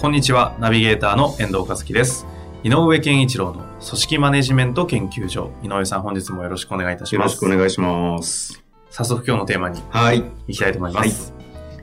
こんにちは、ナビゲーターの遠藤和樹です。井上健一郎の組織マネジメント研究所。井上さん、本日もよろしくお願いいたしよろします。くお願いします。早速今日のテーマにはい。行きたいと思います。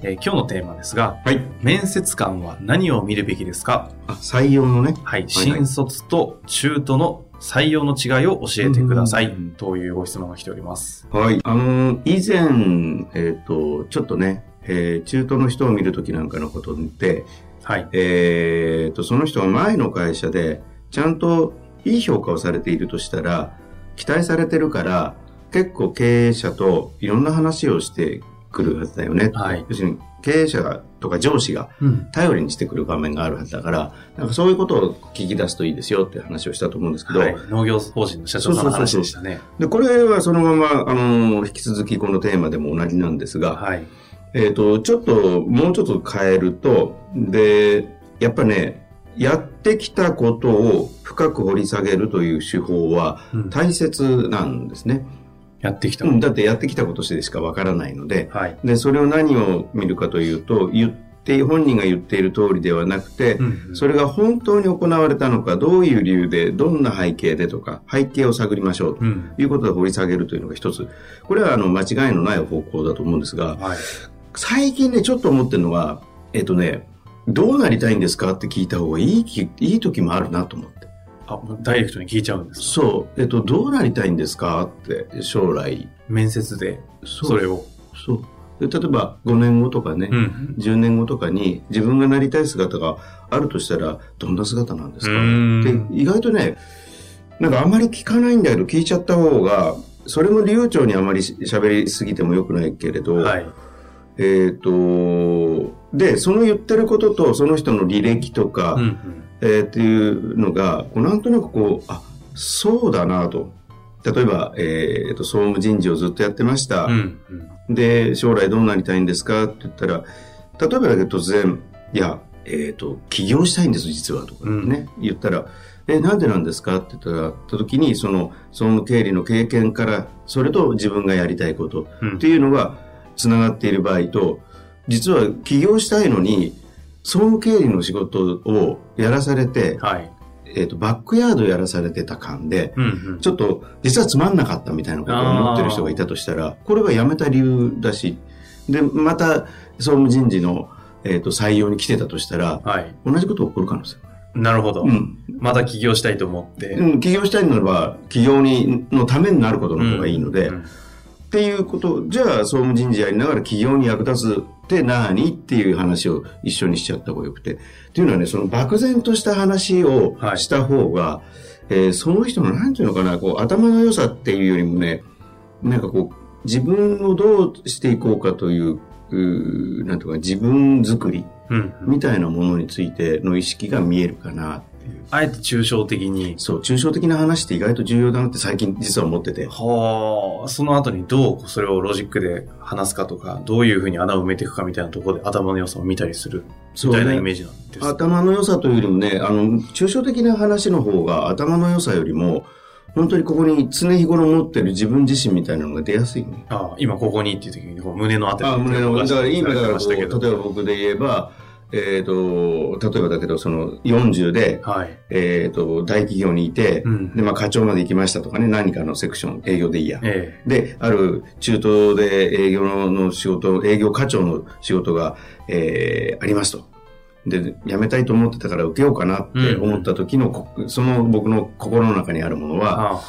えー今日のテーマですが、はい。面接官は何を見るべきですか？あ、採用のね。はい、はい新卒と中途の採用の違いを教えてくださいうん。というご質問が来ております。はい。あのー以前、えっ、と、ちょっとね、えー中途の人を見るときなんかのことで、はい。えっ、と、その人が前の会社で、ちゃんといい評価をされているとしたら、期待されてるから、結構経営者といろんな話をしてくるはずだよね。はい要するに、経営者とか上司がうん。頼りにしてくる場面があるはずだから、なんかそういうことを聞き出すといいですよって話をしたと思うんですけど、はい。農業法人の社長さんの話でしたね。で、これはそのまま、あの、引き続きこのテーマでも同じなんですが、はい。えっ、と、ちょっと、もうちょっと変えると、で、やっぱね、やってきたことを深く掘り下げるという手法はうん大切なんですね。やってきた。うんだってやってきたことでしかわからないので、はい。で、それを何を見るかというと、言って、本人が言っている通りではなくて、うんそれが本当に行われたのか、どういう理由で、どんな背景でとか、背景を探りましょうとうん。いうことで掘り下げるというのが一つ。これはあの間違いのない方向だと思うんですが、はい。最近ね、ちょっと思ってるのは、えっ、とね、どうなりたいんですかって聞いた方がいいき、いい時もあるなと思って。あ、ダイレクトに聞いちゃうんですか？そう。えっ、と、どうなりたいんですかって、将来。面接でそそれを。そう。で例えば、5年後とかね、ん。10年後とかに自分がなりたい姿があるとしたら、どんな姿なんですか？うーでん意外とね、なんかあまり聞かないんだけど、聞いちゃった方が、それも流暢にあまりし喋りすぎてもよくないけれど、はい。えっ、と、で、その言ってることと、その人の履歴とか、うんうん。えーっていうのが、こうなんとなくこう、あ、そうだなと。例えば、えっ、と、総務人事をずっとやってました。うんうん。で、将来どうなりたいんですかって言ったら、例えばだけど突然、いや、えっ、と、起業したいんです、実は、とかね、言ったら、え、なんでなんですかって言ったら、た時に、その、総務経理の経験から、それと自分がやりたいことうんっていうのが、つながっている場合と、実は起業したいのに、総務経理の仕事をやらされて、はい。えっ、と、バックヤードやらされてた感で、うんうん。ちょっと、実はつまんなかったみたいなことを思ってる人がいたとしたら、これは辞めた理由だし、で、また、総務人事の、えっ、と、採用に来てたとしたら、はい。同じこと起こる可能性。なるほど。うん。また起業したいと思って。うん、起業したいならば、起業に、のためになることの方がいいので、うんっていうこと、じゃあ、総務人事やりながら起業に役立つって何？っていう話を一緒にしちゃった方がよくて。っていうのはね、その漠然とした話をはいした方が、えーその人の、なんていうのかな、こう、頭の良さっていうよりもね、なんかこう、自分をどうしていこうかという、うーなんていうか、自分作り。みたいなものについての意識が見えるかなっ。あえて抽象的に。そう、抽象的な話って意外と重要だなって最近実は思ってて。はあ、その後にどうそれをロジックで話すかとか、どういうふうに穴を埋めていくかみたいなところで頭の良さを見たりするみたいなイメージなんです。頭の良さというよりもね、あの、抽象的な話の方が頭の良さよりも、本当にここに常日頃持ってる自分自身みたいなのが出やすいね。ああ今ここにっていう時にこう胸のあたりあ、胸の、だから今だから。例えば僕で言えば、えっ、と、例えばだけど、その40で、はい。えっ、と、大企業にいて、うんで、まあ課長まで行きましたとかね、何かのセクション、営業でいいや。えで、ある中東で営業の仕事、営業課長の仕事が、えーありますと。で、辞めたいと思ってたから受けようかなって思った時の、こその僕の心の中にあるものえは。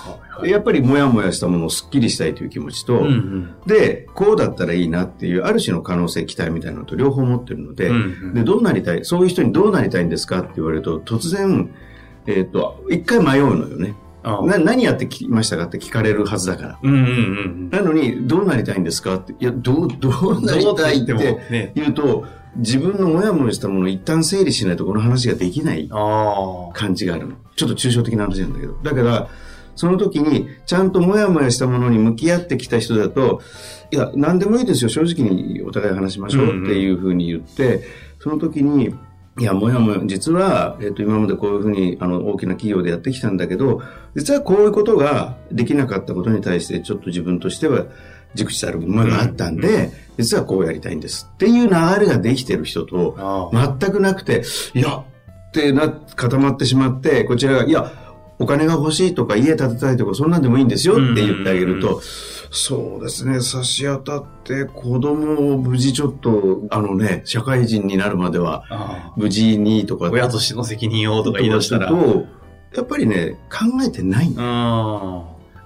やっぱりモヤモヤしたものをスッキリしたいという気持ちと、うんうん。で、こうだったらいいなっていう、ある種の可能性、期待みたいなのと両方持ってるので、うんうんで、どうなりたい、そういう人にどうなりたいんですかって言われると、突然、えっ、と、一回迷うのよね。な何やってきましたかって聞かれるはずだから。うんうんうん。なのに、どうなりたいんですかって、いや、どう、どうなりたいって言うと、自分のモヤモヤしたものを一旦整理しないとこの話ができない。感じがあるの。ちょっと抽象的な話なんだけど。だから、その時に、ちゃんとモヤモヤしたものに向き合ってきた人だと、いや、何でもいいですよ、正直にお互い話しましょうっていうふうに言って、その時に、いや、もやもや、実は、えっ、と、今までこういうふうに、あの、大きな企業でやってきたんだけど、実はこういうことができなかったことに対して、ちょっと自分としては、熟知される部分があったんで、実はこうやりたいんです。っていう流れができてる人と。全くなくて、いや、ってな、固まってしまって、こちらが、いや、お金が欲しいとか家建てたいとかそんなんでもいいんですよって言ってあげるうん。と、そうですね、差し当たって子供を無事ちょっと、あのね、社会人になるまではあ無事にとか、あ。親としての責任をとか言い出したら。と、やっぱりね、考えてないん。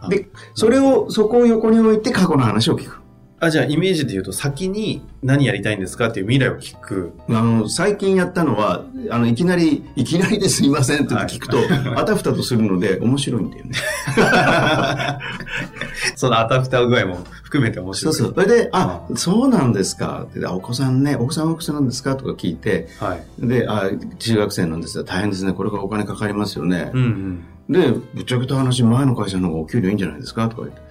で、それを、そこを横に置いて過去の話を聞く。あ、じゃあイメージで言うと先に何やりたいんですかっていう未来を聞く。あの、最近やったのは、あの、いきなり、いきなりですいませんって聞くと、あたふたとするので面白いんだよね。そのあたふた具合も含めて面白い。そうそう。それで、あ、そうなんですかって、あお子さんね、お子さんはおいくつなんですかとか聞いて、はい。で、あ、中学生なんですよ。大変ですね。これからお金かかりますよねう。んうん。で、ぶっちゃけた話、前の会社の方がお給料いいんじゃないですかとか言って。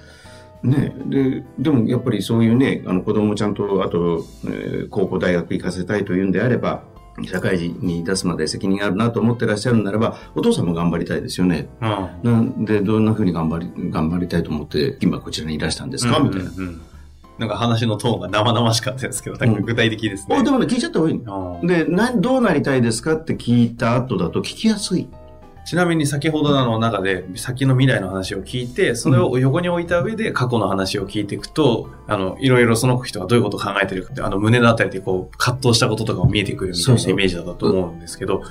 ねで、でもやっぱりそういうね、あの子供ちゃんと、あと、えー高校大学行かせたいというんであれば、社会人に出すまで責任があるなと思ってらっしゃるならば、お父さんも頑張りたいですよね。あなんで、どんな風に頑張り、頑張りたいと思って、今こちらにいらしたんですか、みたいな。うんうんうんなんか話のトーンが生々しかったですけど、具体的ですね。あでもね、聞いちゃった方がいいの。ああで、な、どうなりたいですかって聞いた後だと聞きやすい。ちなみに先ほどの中で先の未来の話を聞いて、それを横に置いた上で過去の話を聞いていくと、あの、いろいろその人がどういうことを考えてるかって、あの、胸のあたりでこう、葛藤したこととかも見えてくるみたいなイメージだったと思うんですけど、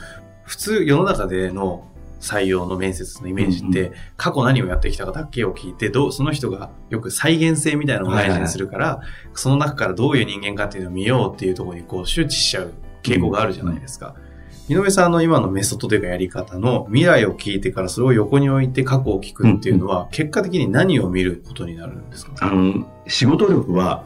普通世の中での採用の面接のイメージって、うん過去何をやってきたかだけを聞いて、どう、その人がよく再現性みたいなのを大事にするから、その中からどういう人間かっていうのを見ようっていうところにこう周知しちゃう傾向があるじゃないですか。井上さんの今のメソッドというかやり方の未来を聞いてからそれを横に置いて過去を聞くっていうのは、結果的に何を見ることになるんですか？あの、仕事力は、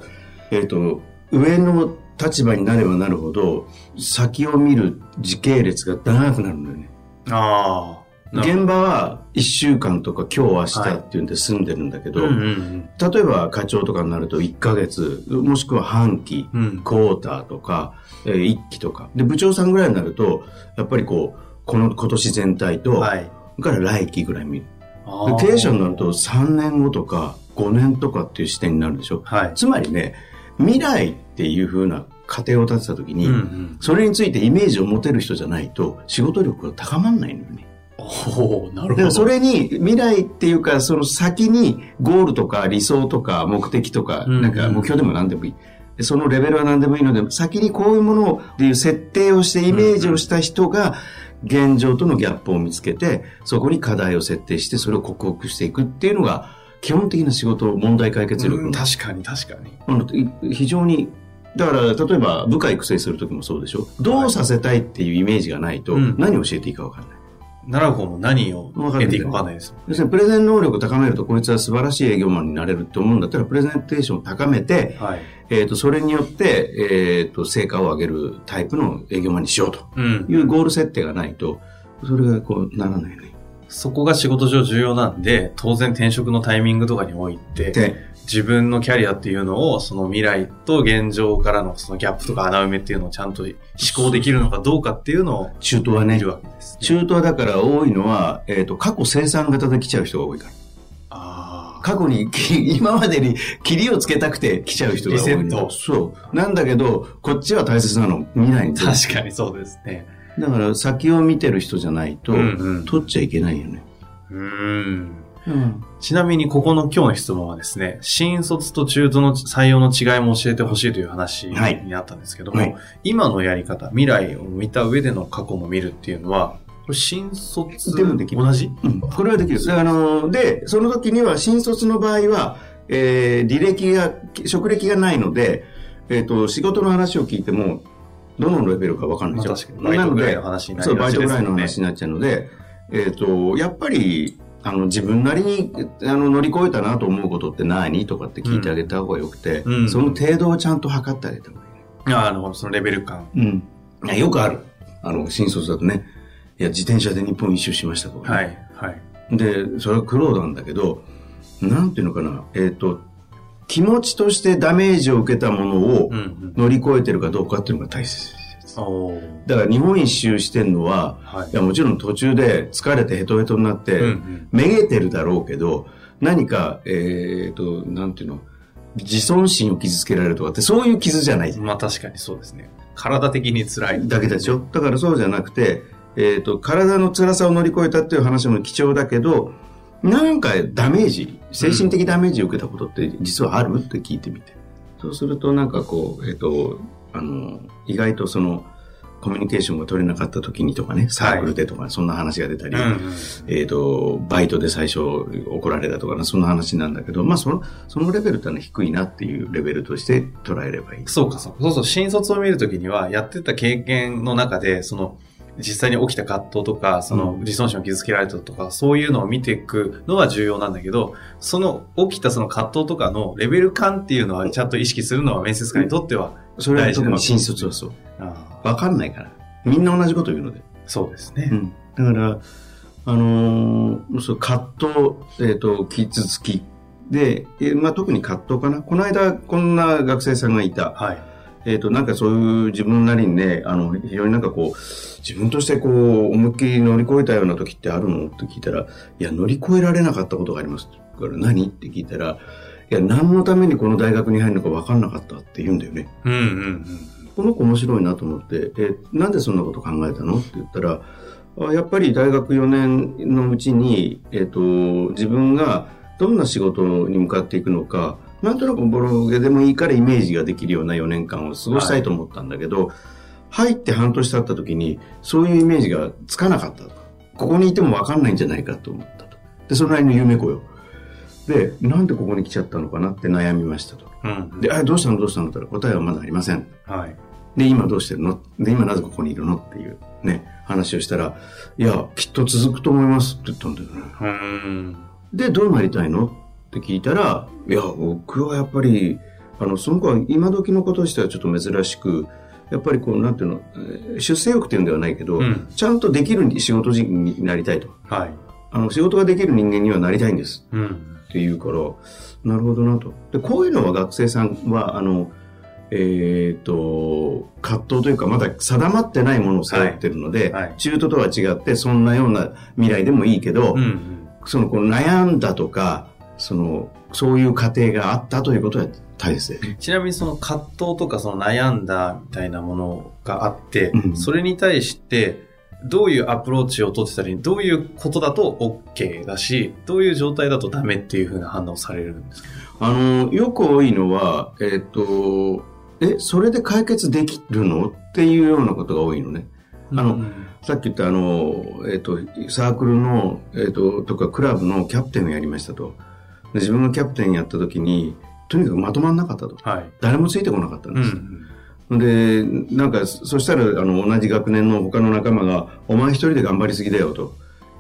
えっ、と、上の立場になればなるほど、先を見る時系列が長くなるんだよね。ああ。現場は1週間とか今日明日っていうんで済んでるんだけど、ほどうんうん例えば課長とかになると1ヶ月、もしくは半期、うん。うん。クォーターとか、えー一期とか。で、部長さんぐらいになると、やっぱりこう、この今年全体と、はい。から来期ぐらい見る。経営者になると3年後とか5年とかっていう視点になるでしょ。はい。つまりね、未来っていう風な過程を立てた時に、うんうん。それについてイメージを持てる人じゃないと仕事力が高まんないのよね。おおなるほど。それに未来っていうかその先にゴールとか理想とか目的とか、うんなんか目標でも何でもいい。でそのレベルは何でもいいので、先にこういうものをっていう設定をしてイメージをした人が、現状とのギャップを見つけて、そこに課題を設定して、それを克服していくっていうのが、基本的な仕事、問題解決力のうん確かに確かに。非常に、だから、例えば部下育成するときもそうでしょどうさせたいっていうイメージがないと、うん何を教えていいか分かんない。習う方も何を得ていくかわかんないです。要するに、プレゼン能力を高めると、こいつは素晴らしい営業マンになれるって思うんだったら、プレゼンテーションを高めて、はい。えっ、と、それによって、えっ、と、成果を上げるタイプの営業マンにしようとうん。いうゴール設定がないと、それがこう、ならないね。そこが仕事上重要なんで、当然転職のタイミングとかにおいて、で、自分のキャリアっていうのを、その未来と現状からのそのギャップとか穴埋めっていうのをちゃんと思考できるのかどうかっていうのを中途はね見る、わけです、ね。中途はだから多いのは、えっ、と、過去生産型で来ちゃう人が多いから。ああ。過去に、き今までに切りをつけたくて来ちゃう人が多い。リセットそう。なんだけど、こっちは大切なの。未来に。確かにそうですね。だから先を見てる人じゃないと、取っちゃいけないよね。うーん。うん。ちなみにここの今日の質問はですね、新卒と中途の採用の違いも教えてほしいという話にはいなったんですけども、はい今のやり方、未来を見た上での過去も見るっていうのは、これ新卒でもできる同じ？うん。これはできる。であの、で、その時には新卒の場合は、えー履歴が、職歴がないので、えっ、と、仕事の話を聞いても、どのレベルか分かんないでしょ。まあ確かにバイトぐらいの話になりそう、バイトぐらいの話になっちゃうので、えっ、と、やっぱり、あの、自分なりに、あの、乗り越えたなと思うことって何とかって聞いてあげた方がよくて、うんその程度をちゃんと測ってあげた方がいいね。ああ、なるほど、そのレベル感。うん。よくある。あの、新卒だとね、いや、自転車で日本一周しましたとか、ね。はい、はい。で、それは苦労なんだけど、なんていうのかな、えっ、と、気持ちとしてダメージを受けたものを。乗り越えてるかどうかっていうのが大切です。だから日本一周してんのは、はいい、やもちろん途中で疲れてヘトヘトになって、うんうんめげてるだろうけど、何か、えっ、と、なんていうの、自尊心を傷つけられるとかって、そういう傷じゃない。まあ確かにそうですね。体的に辛い。だけでしょ？だからそうじゃなくて、えっ、と、体の辛さを乗り越えたっていう話も貴重だけど、なんかダメージ、精神的ダメージを受けたことって実はある？って聞いてみて。そうするとなんかこう、えっ、と、あの、意外とその、コミュニケーションが取れなかった時にとかね、サークルでとか、そんな話が出たり、うんうん。えっ、と、バイトで最初怒られたとかな、そんな話なんだけど、まあその、そのレベルってのは低いなっていうレベルとして捉えればいい。そうか、そうか。そうそう、新卒を見るときには、やってた経験の中で、その、実際に起きた葛藤とか、そのうん自尊心を傷つけられたとか、そういうのを見ていくのは重要なんだけど、その起きたその葛藤とかのレベル感っていうのはちゃんと意識するのは面接官にとっては、それは特に新卒はそう。あわかんないから。みんな同じこと言うので。ーそうですね。うん。だから、あのーそう葛藤、えっ、と、傷つき。で、えーまあ、特に葛藤かな。この間、こんな学生さんがいた。はい。えっ、と、なんかそういう自分なりにね、あの、非常になんかこう、自分としてこう、思いっきり乗り越えたような時ってあるの？って聞いたら、いや、乗り越えられなかったことがあります。だから何？って聞いたら、いや、何のためにこの大学に入るのか分かんなかったって言うんだよね。うんうんうん。この子面白いなと思って、え、なんでそんなこと考えたのって言ったら、あやっぱり大学4年のうちに、えっ、と、自分がどんな仕事に向かっていくのか、なんとなくボロゲでもいいからイメージができるような4年間を過ごしたいと思ったんだけど、入って半年経った時に、そういうイメージがつかなかったと。ここにいてもわかんないんじゃないかと思ったと。で、そのなりの夢子よ。で、なんでここに来ちゃったのかなって悩みましたと。うん。で、あ、どうしたの？どうしたの？って言ったら答えはまだありません。はい。で、今どうしてるの？で、今なぜここにいるの？っていうね、話をしたら、いや、きっと続くと思いますって言ったんだよね。うーん。で、どうなりたいの？って聞いたら、いや、僕はやっぱり、あの、その子は今時の子としてはちょっと珍しく、やっぱりこう、なんていうの、えー出世欲っていうんではないけど、うんちゃんとできる仕事人になりたいと。はい。あの、仕事ができる人間にはなりたいんです。うん。って言うから、なるほどなと。で、こういうのは学生さんは、あの、えっ、と、葛藤というか、まだ定まってないものを背負ってるので、はいはい中途とは違って、そんなような未来でもいいけど、うんうん。その、この悩んだとか、その、そういう過程があったということは大切で。ちなみにその葛藤とかその悩んだみたいなものがあって、うんそれに対してどういうアプローチを取ってたり、どういうことだと OK だし、どういう状態だとダメっていうふうな判断をされるんですか？あの、よく多いのは、えっ、と、え、それで解決できるのっていうようなことが多いのね。あのうんさっき言ったあの、えっ、と、サークルの、えっ、と、とかクラブのキャプテンをやりましたと。で自分がキャプテンやった時に、とにかくまとまんなかったと。はい。誰もついてこなかったんうです。ん。で、なんか、そしたら、あの、同じ学年の他の仲間が、お前一人で頑張りすぎだよと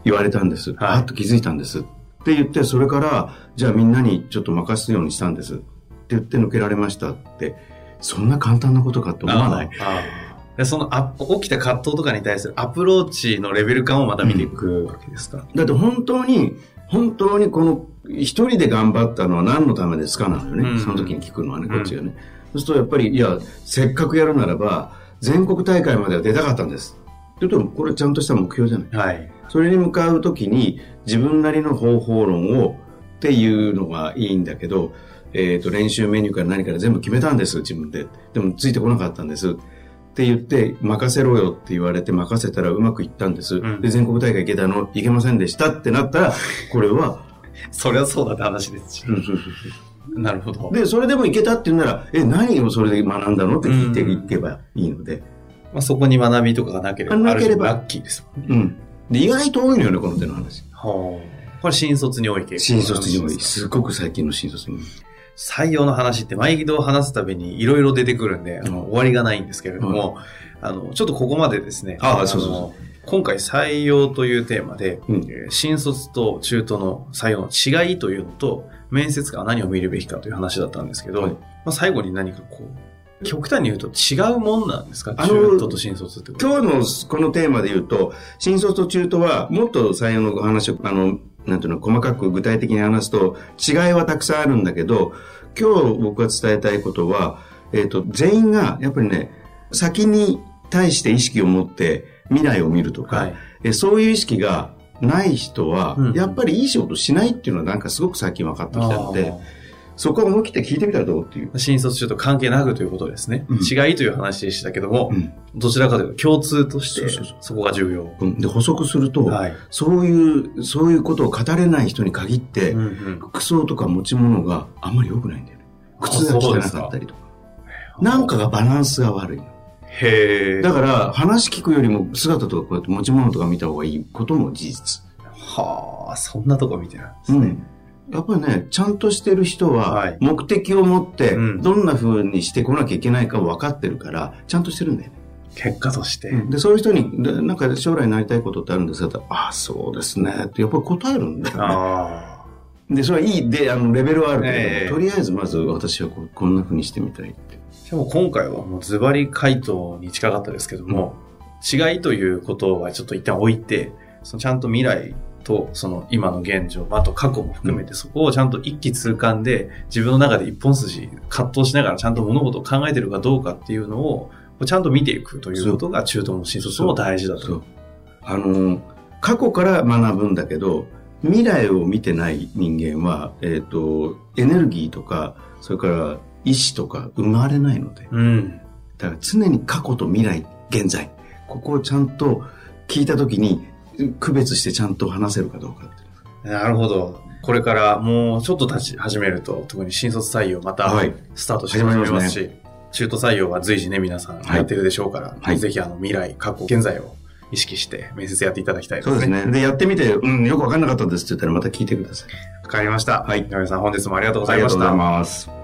言われたんです。はいあっと気づいたんです。って言って、それから、じゃあみんなにちょっと任すようにしたんです。って言って抜けられましたって、そんな簡単なことかと思わない？ああでそのあ起きた葛藤とかに対するアプローチのレベル感をまた見ていくわけですか、だって本当に、本当にこの一人で頑張ったのは何のためですか？なのよね。うんその時に聞くのはね、こっちがね。そうするとやっぱり、いや、せっかくやるならば、全国大会までは出たかったんです。って言うと、これちゃんとした目標じゃない。はい。それに向かう時に自分なりの方法論をっていうのがいいんだけど、えっ、と、練習メニューから何から全部決めたんです、自分で。でもついてこなかったんです。って言って、任せろよって言われて任せたらうまくいったんです。んで、全国大会行けたの、行けませんでした？ってなったら、これは、そりゃそうだって話ですし。なるほど。で、それでも行けたって言うなら、え、何をそれで学んだのって聞いていけばいいので。まあ、そこに学びとかがなければ、なければラッキーですもんね。うん。で、意外と多いのよね、この手の話。はあ。これ新卒に多い傾向新卒に多い。ですごく最近の新卒に多い。採用の話って毎度話すたびにいろいろ出てくるんで、あの、終わりがないんですけれども、あの、ちょっとここまでですね。ああのそうそうそ今回採用というテーマで、うん。えー新卒と中途の採用の違いというのと、面接官は何を見るべきかという話だったんですけど、はい。まあ、最後に何かこう、極端に言うと違うもんなんですか？中途と新卒ってこと今日のこのテーマで言うと、新卒と中途はもっと採用の話を、あの、なんていうの、細かく具体的に話すと、違いはたくさんあるんだけど、今日僕が伝えたいことは、えっ、と、全員が、やっぱりね、先に対して意識を持って未来を見るとか、はい。えそういう意識がない人は、うんやっぱりいい仕事しないっていうのはなんかすごく最近分かってきたので、そこは思い切って聞いてみたらどう？っていう。新卒中と関係なくということですね。うん違いという話でしたけども、うんどちらかというと共通として、そこが重要。うんで、補足すると、はい。そういう、そういうことを語れない人に限って、うんうん服装とか持ち物があんまり良くないんだよね。靴が汚かったりとか。なんかがバランスが悪いの。へえ。だから、話聞くよりも姿とかこうやって持ち物とか見た方がいいことも事実。はあ、そんなとこ見てるんですね。うん。やっぱりね、ちゃんとしてる人は、はい目的を持ってうん、どんな風にしてこなきゃいけないか分かってるから、ちゃんとしてるんだよね。結果として。で、そういう人に、でなんか将来なりたいことってあるんですかってああ、そうですね。ってやっぱり答えるんだよね。あで、それはいい、で、あの、レベルはあるけれども、ええとりあえずまず私はこうこんな風にしてみたい。でも今回はもうズバリ回答に近かったですけども、違いということはちょっと一旦置いて、そのちゃんと未来とその今の現状、あと過去も含めてそこをちゃんと一気通貫で自分の中で一本筋葛藤しながらちゃんと物事を考えてるかどうかっていうのをちゃんと見ていくということが中東も新卒も大事だと。あの、過去から学ぶんだけど、未来を見てない人間は、えっ、と、エネルギーとか、それから意志とか生まれないので。うん。だから常に過去と未来、現在、ここをちゃんと聞いたときに、区別してちゃんと話せるかどうか。なるほど。これからもうちょっと立ち始めると、特に新卒採用またはいスタートして始めますし、始中途採用は随時ね、皆さんはいやってるでしょうから、はいぜひあの未来、過去、現在を意識して面接やっていただきたいですね。そうですね。で、やってみて、うん、よくわかんなかったですって言ったらまた聞いてください。わかりました。はい井上さん本日もありがとうございました。ありがとうございます。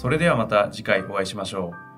それではまた次回お会いしましょう。